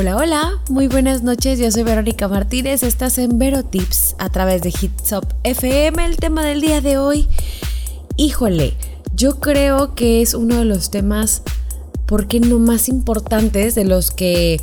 Hola, hola, muy buenas noches, yo soy Verónica Martínez, estás en Vero Tips a través de Hitsop FM. El tema del día de hoy, híjole, yo creo que es uno de los temas, ¿por qué no más importantes de los que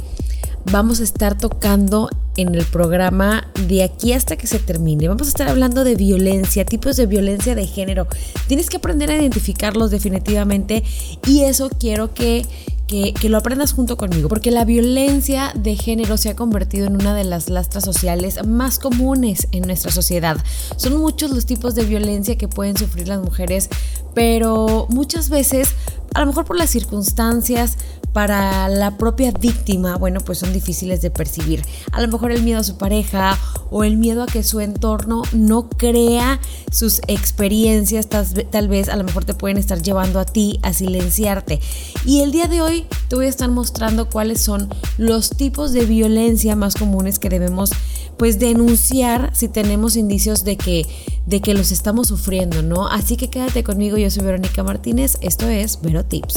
vamos a estar tocando en el programa de aquí hasta que se termine. Vamos a estar hablando de violencia, tipos de violencia de género. Tienes que aprender a identificarlos definitivamente y eso quiero que que, lo aprendas junto conmigo, porque la violencia de género se ha convertido en una de las lastras sociales más comunes en nuestra sociedad. Son muchos los tipos de violencia que pueden sufrir las mujeres, pero muchas veces, a lo mejor por las circunstancias, para la propia víctima, bueno, pues son difíciles de percibir. A lo mejor el miedo a su pareja o el miedo a que su entorno no crea sus experiencias, tal, vez a lo mejor te pueden estar llevando a ti a silenciarte. Y el día de hoy te voy a estar mostrando cuáles son los tipos de violencia más comunes que debemos pues denunciar si tenemos indicios de que de que los estamos sufriendo, ¿no? Así que quédate conmigo, yo soy Verónica Martínez, esto es Vero Tips.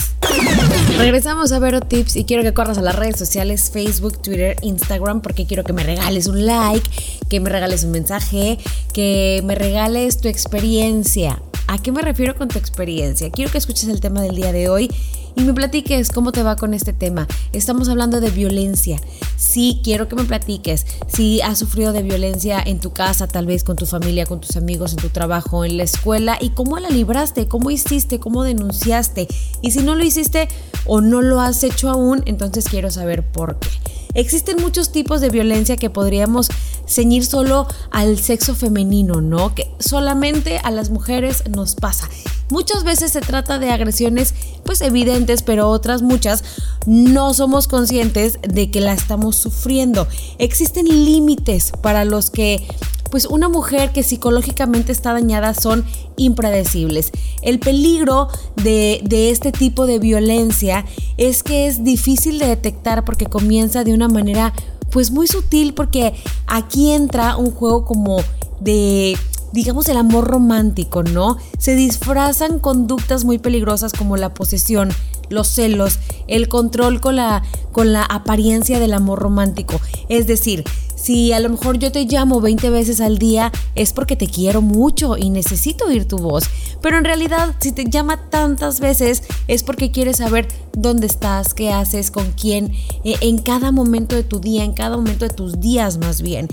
Regresamos a Vero Tips y quiero que corras a las redes sociales, Facebook, Twitter, Instagram, porque quiero que me regales un like, que me regales un mensaje, que me regales tu experiencia. ¿A qué me refiero con tu experiencia? Quiero que escuches el tema del día de hoy y me platiques cómo te va con este tema. Estamos hablando de violencia. Sí, quiero que me platiques si has sufrido de violencia en tu casa, tal vez con tu familia, con tus amigos, en tu trabajo, en la escuela y cómo la libraste, cómo hiciste, cómo denunciaste. Y si no lo hiciste o no lo has hecho aún, entonces quiero saber por qué. Existen muchos tipos de violencia que podríamos ceñir solo al sexo femenino, ¿no? Que solamente a las mujeres nos pasa. Muchas veces se trata de agresiones pues evidentes, pero otras muchas no somos conscientes de que la estamos sufriendo. Existen límites para los que pues una mujer que psicológicamente está dañada son impredecibles. El peligro de, este tipo de violencia es que es difícil de detectar porque comienza de una manera pues muy sutil porque aquí entra un juego como de digamos, el amor romántico, ¿no? Se disfrazan conductas muy peligrosas como la posesión, los celos, el control con la, con la apariencia del amor romántico. Es decir, si a lo mejor yo te llamo 20 veces al día es porque te quiero mucho y necesito oír tu voz. Pero en realidad si te llama tantas veces es porque quieres saber dónde estás, qué haces, con quién, eh, en cada momento de tu día, en cada momento de tus días más bien.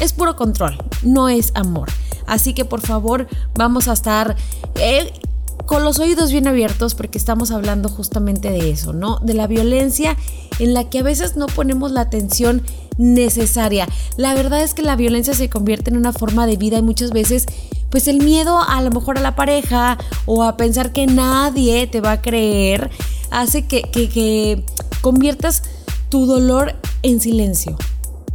Es puro control, no es amor. Así que por favor vamos a estar... Eh, con los oídos bien abiertos porque estamos hablando justamente de eso, ¿no? De la violencia en la que a veces no ponemos la atención necesaria. La verdad es que la violencia se convierte en una forma de vida y muchas veces pues el miedo a lo mejor a la pareja o a pensar que nadie te va a creer hace que, que, que conviertas tu dolor en silencio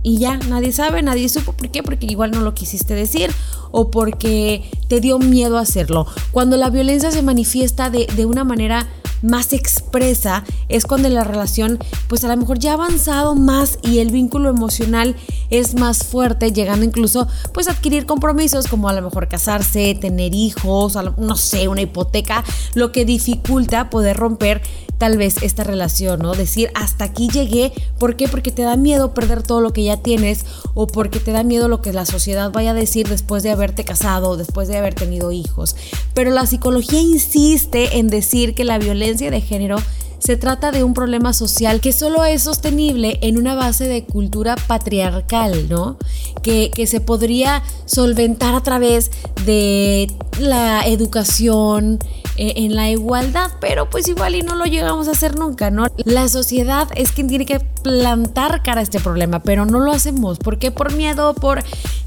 y ya, nadie sabe, nadie supo por qué, porque igual no lo quisiste decir o porque te dio miedo hacerlo. Cuando la violencia se manifiesta de, de una manera más expresa es cuando la relación pues a lo mejor ya ha avanzado más y el vínculo emocional es más fuerte, llegando incluso pues a adquirir compromisos como a lo mejor casarse, tener hijos, no sé, una hipoteca, lo que dificulta poder romper tal vez esta relación, ¿no? Decir, hasta aquí llegué, ¿por qué? Porque te da miedo perder todo lo que ya tienes o porque te da miedo lo que la sociedad vaya a decir después de haberte casado o después de haber tenido hijos. Pero la psicología insiste en decir que la violencia de género se trata de un problema social que solo es sostenible en una base de cultura patriarcal, ¿no? Que, que se podría solventar a través de la educación, eh, en la igualdad, pero pues igual y no lo llegamos a hacer nunca, ¿no? La sociedad es quien tiene que plantar cara a este problema, pero no lo hacemos. ¿Por qué? Por miedo, por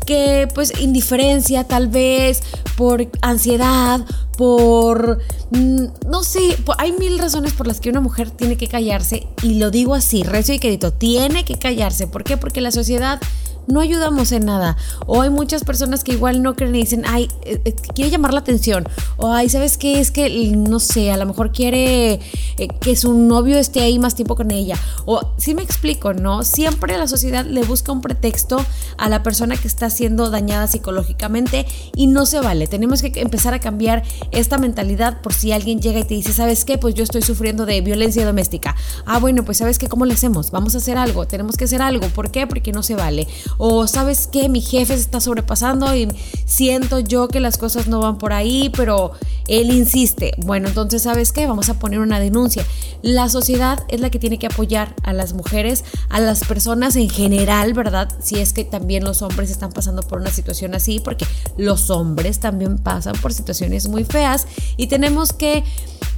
que pues indiferencia tal vez, por ansiedad, por mm, no sé, hay mil razones por las que una mujer tiene que callarse y lo digo así, recio y querido, tiene que callarse. ¿Por qué? Porque la sociedad no ayudamos en nada. O hay muchas personas que igual no creen y dicen, ay, eh, eh, quiere llamar la atención. O ay, ¿sabes qué? Es que, no sé, a lo mejor quiere eh, que su novio esté ahí más tiempo con ella. O si me explico, ¿no? Siempre la sociedad le busca un pretexto a la persona que está siendo dañada psicológicamente y no se vale. Tenemos que empezar a cambiar esta mentalidad por si alguien llega y te dice, ¿sabes qué? Pues yo estoy sufriendo de violencia doméstica. Ah, bueno, pues ¿sabes qué? ¿Cómo le hacemos? Vamos a hacer algo, tenemos que hacer algo. ¿Por qué? Porque no se vale. O ¿sabes qué? Mi jefe se está sobrepasando y siento yo que las cosas no van por ahí, pero él insiste. Bueno, entonces ¿sabes qué? Vamos a poner una denuncia. La sociedad es la que tiene que apoyar a las mujeres, a las personas en general, ¿verdad? Si es que también los hombres están pasando por una situación así, porque los hombres también pasan por situaciones muy feas y tenemos que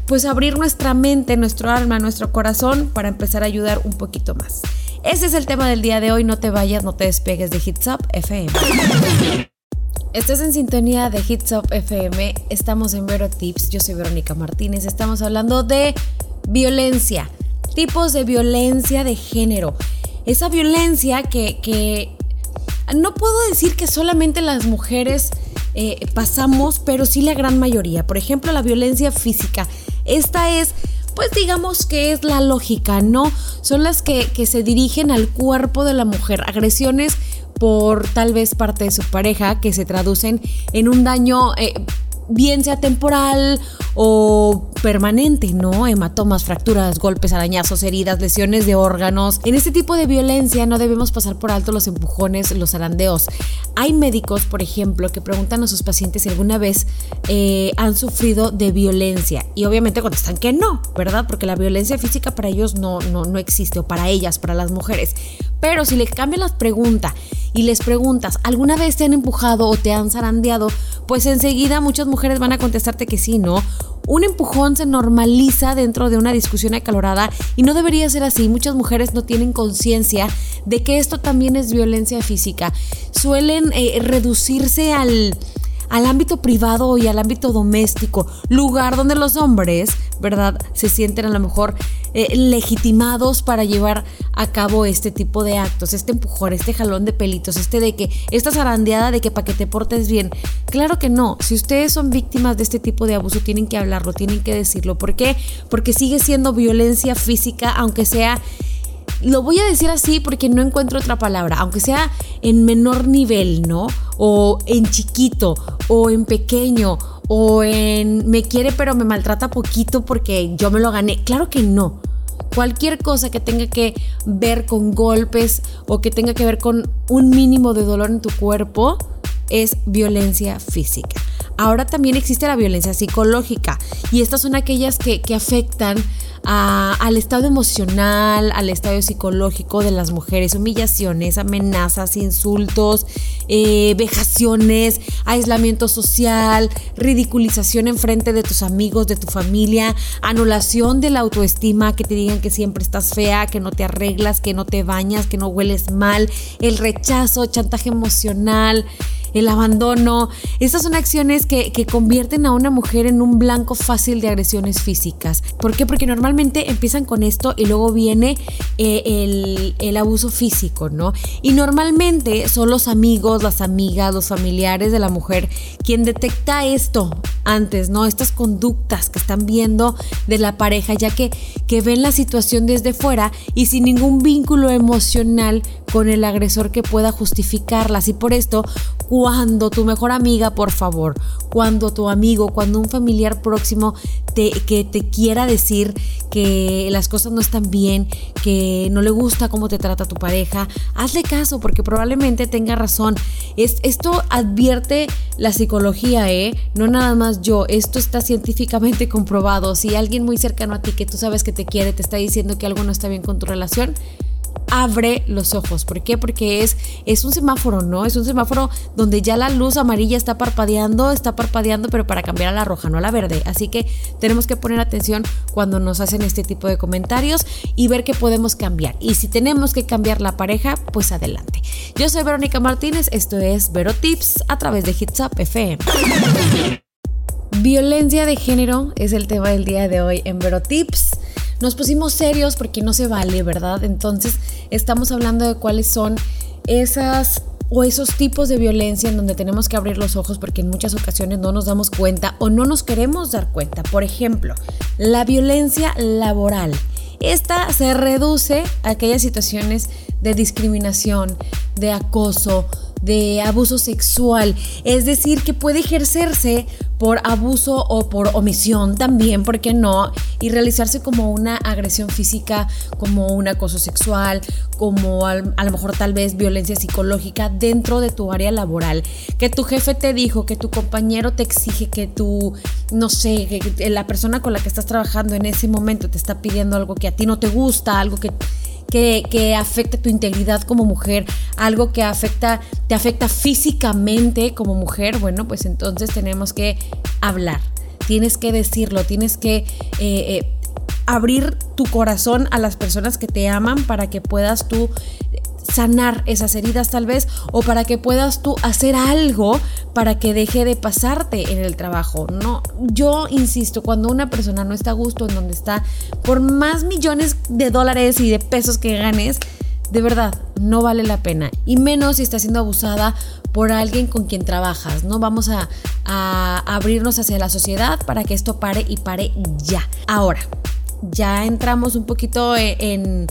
pues abrir nuestra mente, nuestro alma, nuestro corazón para empezar a ayudar un poquito más. Ese es el tema del día de hoy, no te vayas, no te despegues de Hits Up FM. Estás en sintonía de Hits Up FM, estamos en Vero Tips, yo soy Verónica Martínez, estamos hablando de violencia, tipos de violencia de género. Esa violencia que, no puedo decir que solamente las mujeres eh, pasamos, pero sí la gran mayoría. Por ejemplo, la violencia física. Esta es pues digamos que es la lógica, ¿no? Son las que, se dirigen al cuerpo de la mujer, agresiones por tal vez parte de su pareja que se traducen en un daño eh, bien sea temporal o permanente, ¿no? Hematomas, fracturas, golpes, arañazos, heridas, lesiones de órganos. En este tipo de violencia no debemos pasar por alto los empujones, los arandeos. Hay médicos, por ejemplo, que preguntan a sus pacientes si alguna vez eh, han sufrido de violencia y obviamente contestan que no, ¿verdad? Porque la violencia física para ellos no, no, no existe o para ellas, para las mujeres. Pero si le cambian la pregunta y les preguntas, ¿alguna vez te han empujado o te han zarandeado? Pues enseguida muchas mujeres van a contestarte que sí, ¿no? Un empujón se normaliza dentro de una discusión acalorada y no debería ser así. Muchas mujeres no tienen conciencia de que esto también es violencia física. Suelen eh, reducirse al al ámbito privado y al ámbito doméstico, lugar donde los hombres, ¿verdad?, se sienten a lo mejor eh, legitimados para llevar a cabo este tipo de actos, este empujón, este jalón de pelitos, este de que, esta zarandeada de que para que te portes bien. Claro que no, si ustedes son víctimas de este tipo de abuso, tienen que hablarlo, tienen que decirlo. ¿Por qué? Porque sigue siendo violencia física, aunque sea lo voy a decir así porque no encuentro otra palabra, aunque sea en menor nivel, ¿no? O en chiquito, o en pequeño, o en me quiere pero me maltrata poquito porque yo me lo gané. Claro que no. Cualquier cosa que tenga que ver con golpes o que tenga que ver con un mínimo de dolor en tu cuerpo es violencia física. Ahora también existe la violencia psicológica y estas son aquellas que, afectan al estado emocional, al estado psicológico de las mujeres, humillaciones, amenazas, insultos, eh, vejaciones, aislamiento social, ridiculización en frente de tus amigos, de tu familia, anulación de la autoestima, que te digan que siempre estás fea, que no te arreglas, que no te bañas, que no hueles mal, el rechazo, chantaje emocional el abandono. Estas son acciones que, convierten a una mujer en un blanco fácil de agresiones físicas. ¿Por qué? Porque normalmente empiezan con esto y luego viene eh, el, el abuso físico, ¿no? Y normalmente son los amigos, las amigas, los familiares de la mujer quien detecta esto antes, ¿no? Estas conductas que están viendo de la pareja, ya que, que ven la situación desde fuera y sin ningún vínculo emocional con el agresor que pueda justificarlas. Y por esto, cuando tu mejor amiga, por favor, cuando tu amigo, cuando un familiar próximo te, que te quiera decir que las cosas no están bien, que no le gusta cómo te trata tu pareja, hazle caso porque probablemente tenga razón. Es, esto advierte la psicología, ¿eh? No nada más yo, esto está científicamente comprobado. Si alguien muy cercano a ti que tú sabes que te quiere te está diciendo que algo no está bien con tu relación, abre los ojos. ¿Por qué? Porque es, es un semáforo, ¿no? Es un semáforo donde ya la luz amarilla está parpadeando, está parpadeando, pero para cambiar a la roja, no a la verde. Así que tenemos que poner atención cuando nos hacen este tipo de comentarios y ver qué podemos cambiar. Y si tenemos que cambiar la pareja, pues adelante. Yo soy Verónica Martínez, esto es Vero Tips a través de Hits Up FM. Violencia de género es el tema del día de hoy en Vero Tips nos pusimos serios porque no se vale, ¿verdad? Entonces estamos hablando de cuáles son esas o esos tipos de violencia en donde tenemos que abrir los ojos porque en muchas ocasiones no nos damos cuenta o no nos queremos dar cuenta. Por ejemplo, la violencia laboral. Esta se reduce a aquellas situaciones de discriminación, de acoso, de abuso sexual, es decir, que puede ejercerse por abuso o por omisión también, ¿por qué no? Y realizarse como una agresión física, como un acoso sexual, como a lo mejor tal vez violencia psicológica dentro de tu área laboral. Que tu jefe te dijo, que tu compañero te exige, que tu, no sé, que la persona con la que estás trabajando en ese momento te está pidiendo algo que a ti no te gusta, algo que que, afecta tu integridad como mujer, algo que afecta, te afecta físicamente como mujer, bueno, pues entonces tenemos que hablar, tienes que decirlo, tienes que eh, eh, abrir tu corazón a las personas que te aman para que puedas tú sanar esas heridas tal vez o para que puedas tú hacer algo para que deje de pasarte en el trabajo. No, yo insisto, cuando una persona no está a gusto en donde está, por más millones de dólares y de pesos que ganes, de verdad, no vale la pena. Y menos si está siendo abusada por alguien con quien trabajas. No vamos a, a abrirnos hacia la sociedad para que esto pare y pare ya. Ahora, ya entramos un poquito e, en,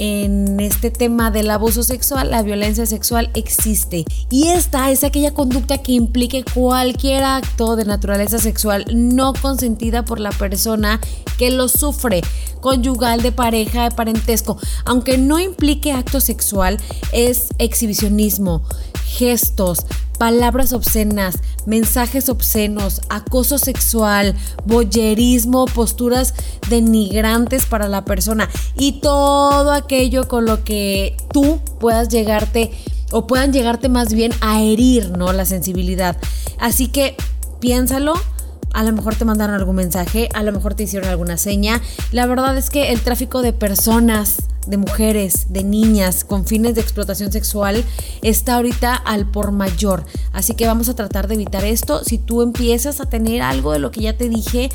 en este tema del abuso sexual, la violencia sexual existe. Y esta es aquella conducta que implique cualquier acto de naturaleza sexual no consentida por la persona que lo sufre, conyugal, de pareja, de parentesco. Aunque no implique acto sexual, es exhibicionismo, gestos, palabras obscenas, mensajes obscenos, acoso sexual, boyerismo, posturas denigrantes para la persona y todo aquello con lo que tú puedas llegarte o puedan llegarte más bien a herir, ¿no? La sensibilidad. Así que piénsalo. A lo mejor te mandaron algún mensaje, a lo mejor te hicieron alguna seña. La verdad es que el tráfico de personas de mujeres, de niñas con fines de explotación sexual está ahorita al por mayor. Así que vamos a tratar de evitar esto. Si tú empiezas a tener algo de lo que ya te dije,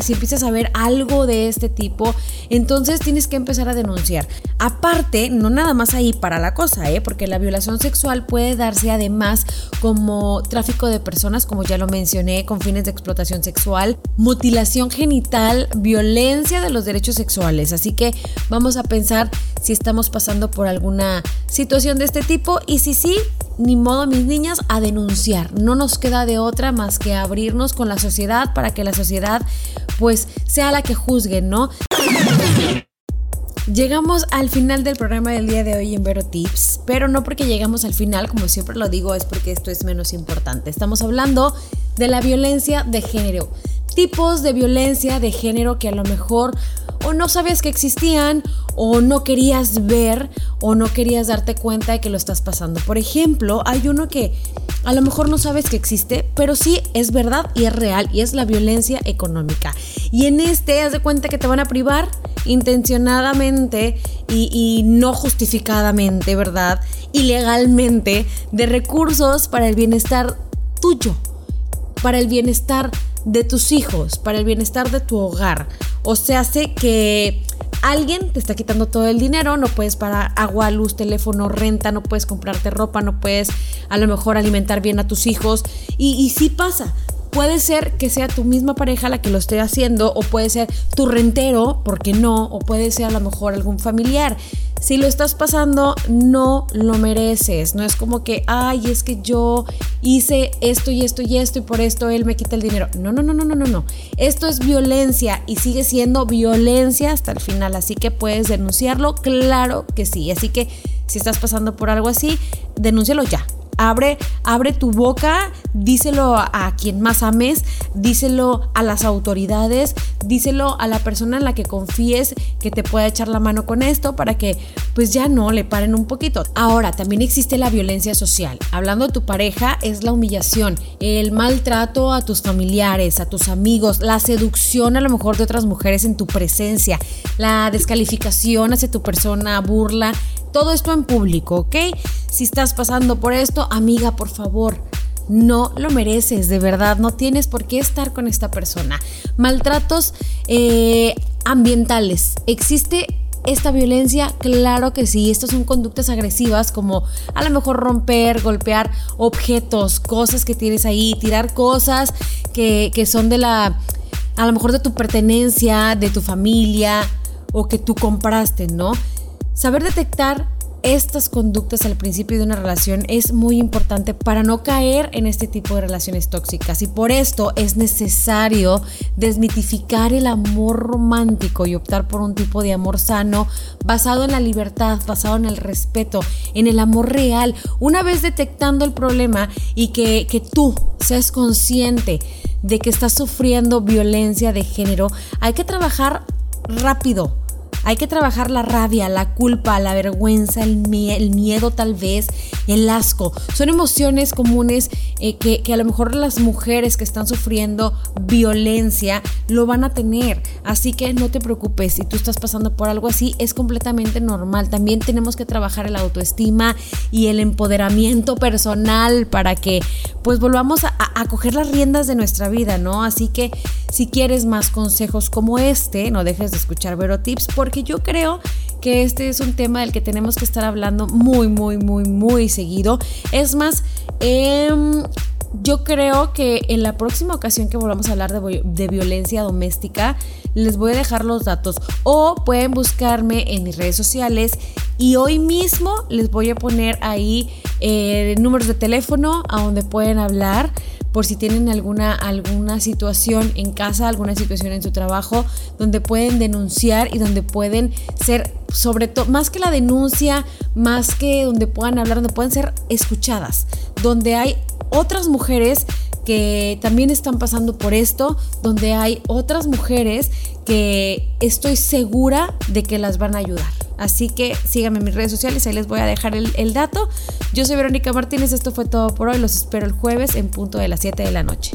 si empiezas a ver algo de este tipo, entonces tienes que empezar a denunciar. Aparte, no nada más ahí para la cosa, ¿eh? porque la violación sexual puede darse además como tráfico de personas, como ya lo mencioné, con fines de explotación sexual, mutilación genital, violencia de los derechos sexuales. Así que vamos a pensar si estamos pasando por alguna situación de este tipo y si sí, ni modo mis niñas a denunciar. No nos queda de otra más que abrirnos con la sociedad para que la sociedad pues sea la que juzgue, ¿no? Llegamos al final del programa del día de hoy en Vero Tips, pero no porque llegamos al final, como siempre lo digo, es porque esto es menos importante. Estamos hablando de la violencia de género tipos de violencia de género que a lo mejor o no sabías que existían o no querías ver o no querías darte cuenta de que lo estás pasando. Por ejemplo, hay uno que a lo mejor no sabes que existe, pero sí es verdad y es real y es la violencia económica. Y en este, haz de cuenta que te van a privar intencionadamente y, y no justificadamente, ¿verdad? Ilegalmente de recursos para el bienestar tuyo, para el bienestar de tus hijos, para el bienestar de tu hogar. O sea, hace que alguien te está quitando todo el dinero, no puedes pagar agua, luz, teléfono, renta, no puedes comprarte ropa, no puedes a lo mejor alimentar bien a tus hijos. Y, y sí pasa, Puede ser que sea tu misma pareja la que lo esté haciendo o puede ser tu rentero, porque no, o puede ser a lo mejor algún familiar. Si lo estás pasando, no lo mereces. No es como que, ay, es que yo hice esto y esto y esto y por esto él me quita el dinero. No, no, no, no, no, no, no. Esto es violencia y sigue siendo violencia hasta el final. Así que puedes denunciarlo, claro que sí. Así que si estás pasando por algo así, denúncialo ya Abre, abre tu boca, díselo a quien más ames, díselo a las autoridades, díselo a la persona en la que confíes que te pueda echar la mano con esto para que pues ya no le paren un poquito. Ahora, también existe la violencia social. Hablando de tu pareja, es la humillación, el maltrato a tus familiares, a tus amigos, la seducción a lo mejor de otras mujeres en tu presencia, la descalificación hacia tu persona, burla, todo esto en público, ¿ok? Si estás pasando por esto, amiga, por favor, no lo mereces, de verdad, no tienes por qué estar con esta persona. Maltratos eh, ambientales. Existe esta violencia? Claro que sí. Estas son conductas agresivas como a lo mejor romper, golpear objetos, cosas que tienes ahí, tirar cosas que, que son de la, a lo mejor de tu pertenencia, de tu familia o que tú compraste, ¿no? Saber detectar estas conductas al principio de una relación es muy importante para no caer en este tipo de relaciones tóxicas y por esto es necesario desmitificar el amor romántico y optar por un tipo de amor sano basado en la libertad, basado en el respeto, en el amor real. Una vez detectando el problema y que, que tú seas consciente de que estás sufriendo violencia de género, hay que trabajar rápido hay que trabajar la rabia, la culpa, la vergüenza, el, miedo tal vez, el asco. Son emociones comunes eh, que, que a lo mejor las mujeres que están sufriendo violencia lo van a tener. Así que no te preocupes, si tú estás pasando por algo así, es completamente normal. También tenemos que trabajar el autoestima y el empoderamiento personal para que pues volvamos a, coger las riendas de nuestra vida, ¿no? Así que si quieres más consejos como este, no dejes de escuchar Vero Tips porque yo creo que este es un tema del que tenemos que estar hablando muy, muy, muy, muy seguido. Es más, eh, yo creo que en la próxima ocasión que volvamos a hablar de, violencia doméstica, les voy a dejar los datos. O pueden buscarme en mis redes sociales y hoy mismo les voy a poner ahí eh, números de teléfono a donde pueden hablar por si tienen alguna, alguna situación en casa, alguna situación en su trabajo, donde pueden denunciar y donde pueden ser, sobre todo, más que la denuncia, más que donde puedan hablar, donde pueden ser escuchadas, donde hay otras mujeres que también están pasando por esto, donde hay otras mujeres que estoy segura de que las van a ayudar. Así que síganme en mis redes sociales, ahí les voy a dejar el, el dato. Yo soy Verónica Martínez, esto fue todo por hoy, los espero el jueves en punto de las 7 de la noche.